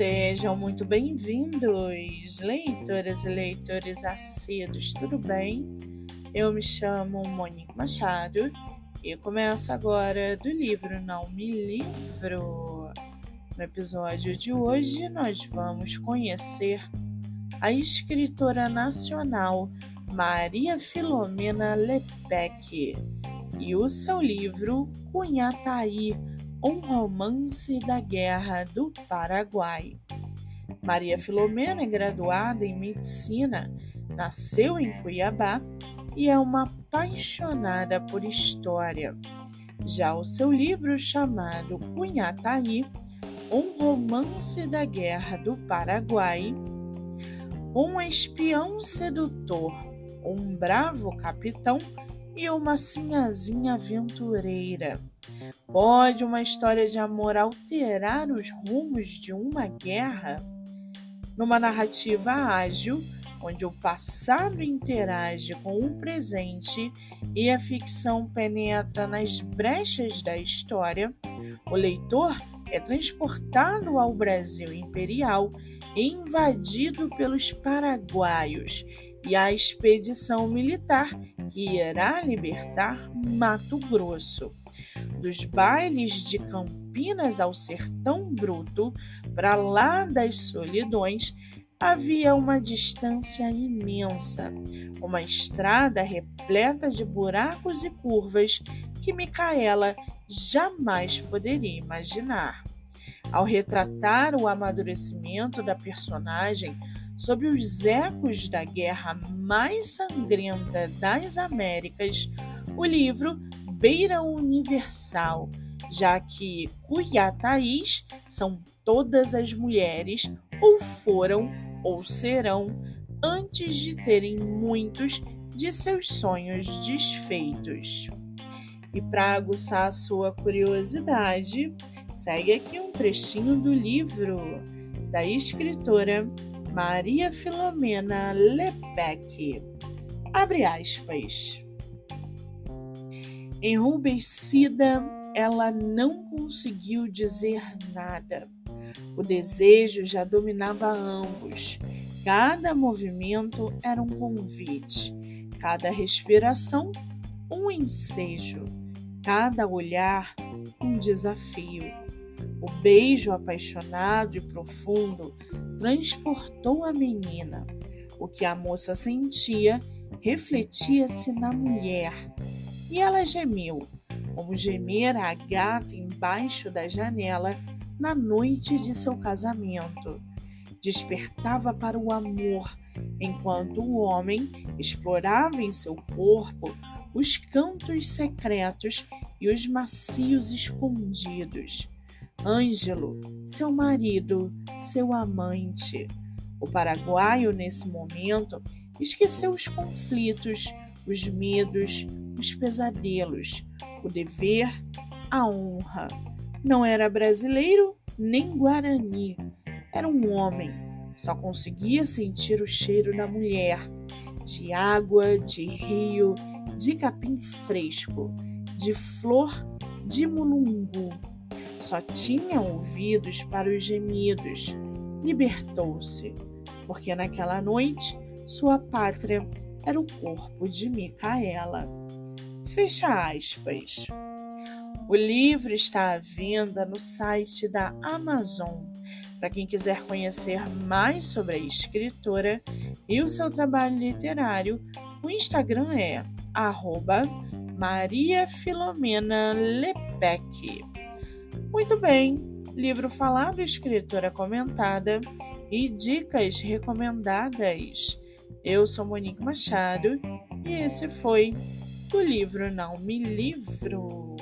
Sejam muito bem-vindos, leitoras e leitores assíduos, tudo bem? Eu me chamo Monique Machado e começo agora do livro Não Me Livro. No episódio de hoje, nós vamos conhecer a escritora nacional Maria Filomena Lepec e o seu livro Cunhataí um romance da Guerra do Paraguai. Maria Filomena é graduada em medicina, nasceu em Cuiabá e é uma apaixonada por história. Já o seu livro chamado Cunhataí, um romance da Guerra do Paraguai, um espião sedutor, um bravo capitão e uma sinhazinha aventureira Pode uma história de amor alterar os rumos de uma guerra? Numa narrativa ágil, onde o passado interage com o presente e a ficção penetra nas brechas da história, o leitor é transportado ao Brasil imperial invadido pelos paraguaios e a expedição militar que irá libertar Mato Grosso dos bailes de Campinas ao sertão bruto, para lá das solidões, havia uma distância imensa, uma estrada repleta de buracos e curvas que Micaela jamais poderia imaginar. Ao retratar o amadurecimento da personagem sob os ecos da guerra mais sangrenta das Américas, o livro beira universal, já que Cuiataís são todas as mulheres, ou foram ou serão, antes de terem muitos de seus sonhos desfeitos. E para aguçar a sua curiosidade, segue aqui um trechinho do livro da escritora Maria Filomena Lepec. Abre aspas. Enrubescida, ela não conseguiu dizer nada. O desejo já dominava ambos. Cada movimento era um convite, cada respiração, um ensejo, cada olhar, um desafio. O beijo apaixonado e profundo transportou a menina. O que a moça sentia refletia-se na mulher e ela gemeu, como gemera a gata embaixo da janela na noite de seu casamento. Despertava para o amor, enquanto o homem explorava em seu corpo os cantos secretos e os macios escondidos. Ângelo, seu marido, seu amante. O paraguaio, nesse momento, esqueceu os conflitos, os medos, os pesadelos, o dever, a honra. Não era brasileiro nem guarani, era um homem. Só conseguia sentir o cheiro da mulher, de água, de rio, de capim fresco, de flor de mulungu. Só tinha ouvidos para os gemidos. Libertou-se, porque naquela noite sua pátria era o corpo de Micaela. Fecha aspas. O livro está à venda no site da Amazon. Para quem quiser conhecer mais sobre a escritora e o seu trabalho literário, o Instagram é Maria Filomena Lepec. Muito bem, livro falado, escritora comentada e dicas recomendadas. Eu sou Monique Machado e esse foi do livro Não Me Livro.